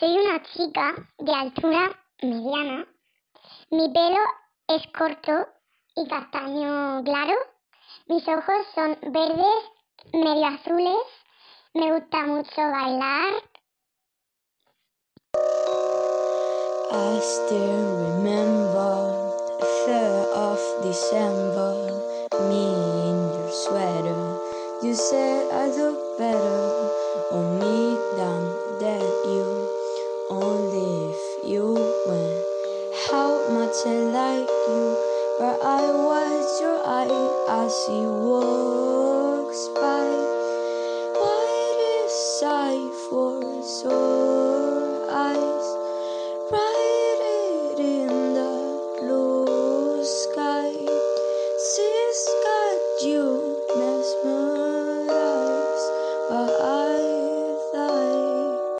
Soy una chica de altura mediana. Mi pelo es corto y castaño claro. Mis ojos son verdes, medio azules. Me gusta mucho bailar. I still remember the 3rd of December, me in your sweater. You said I look better on me you when. How much I like you but I watch your eye as he walks by. Why a I for sore eyes? Right the blue sky. See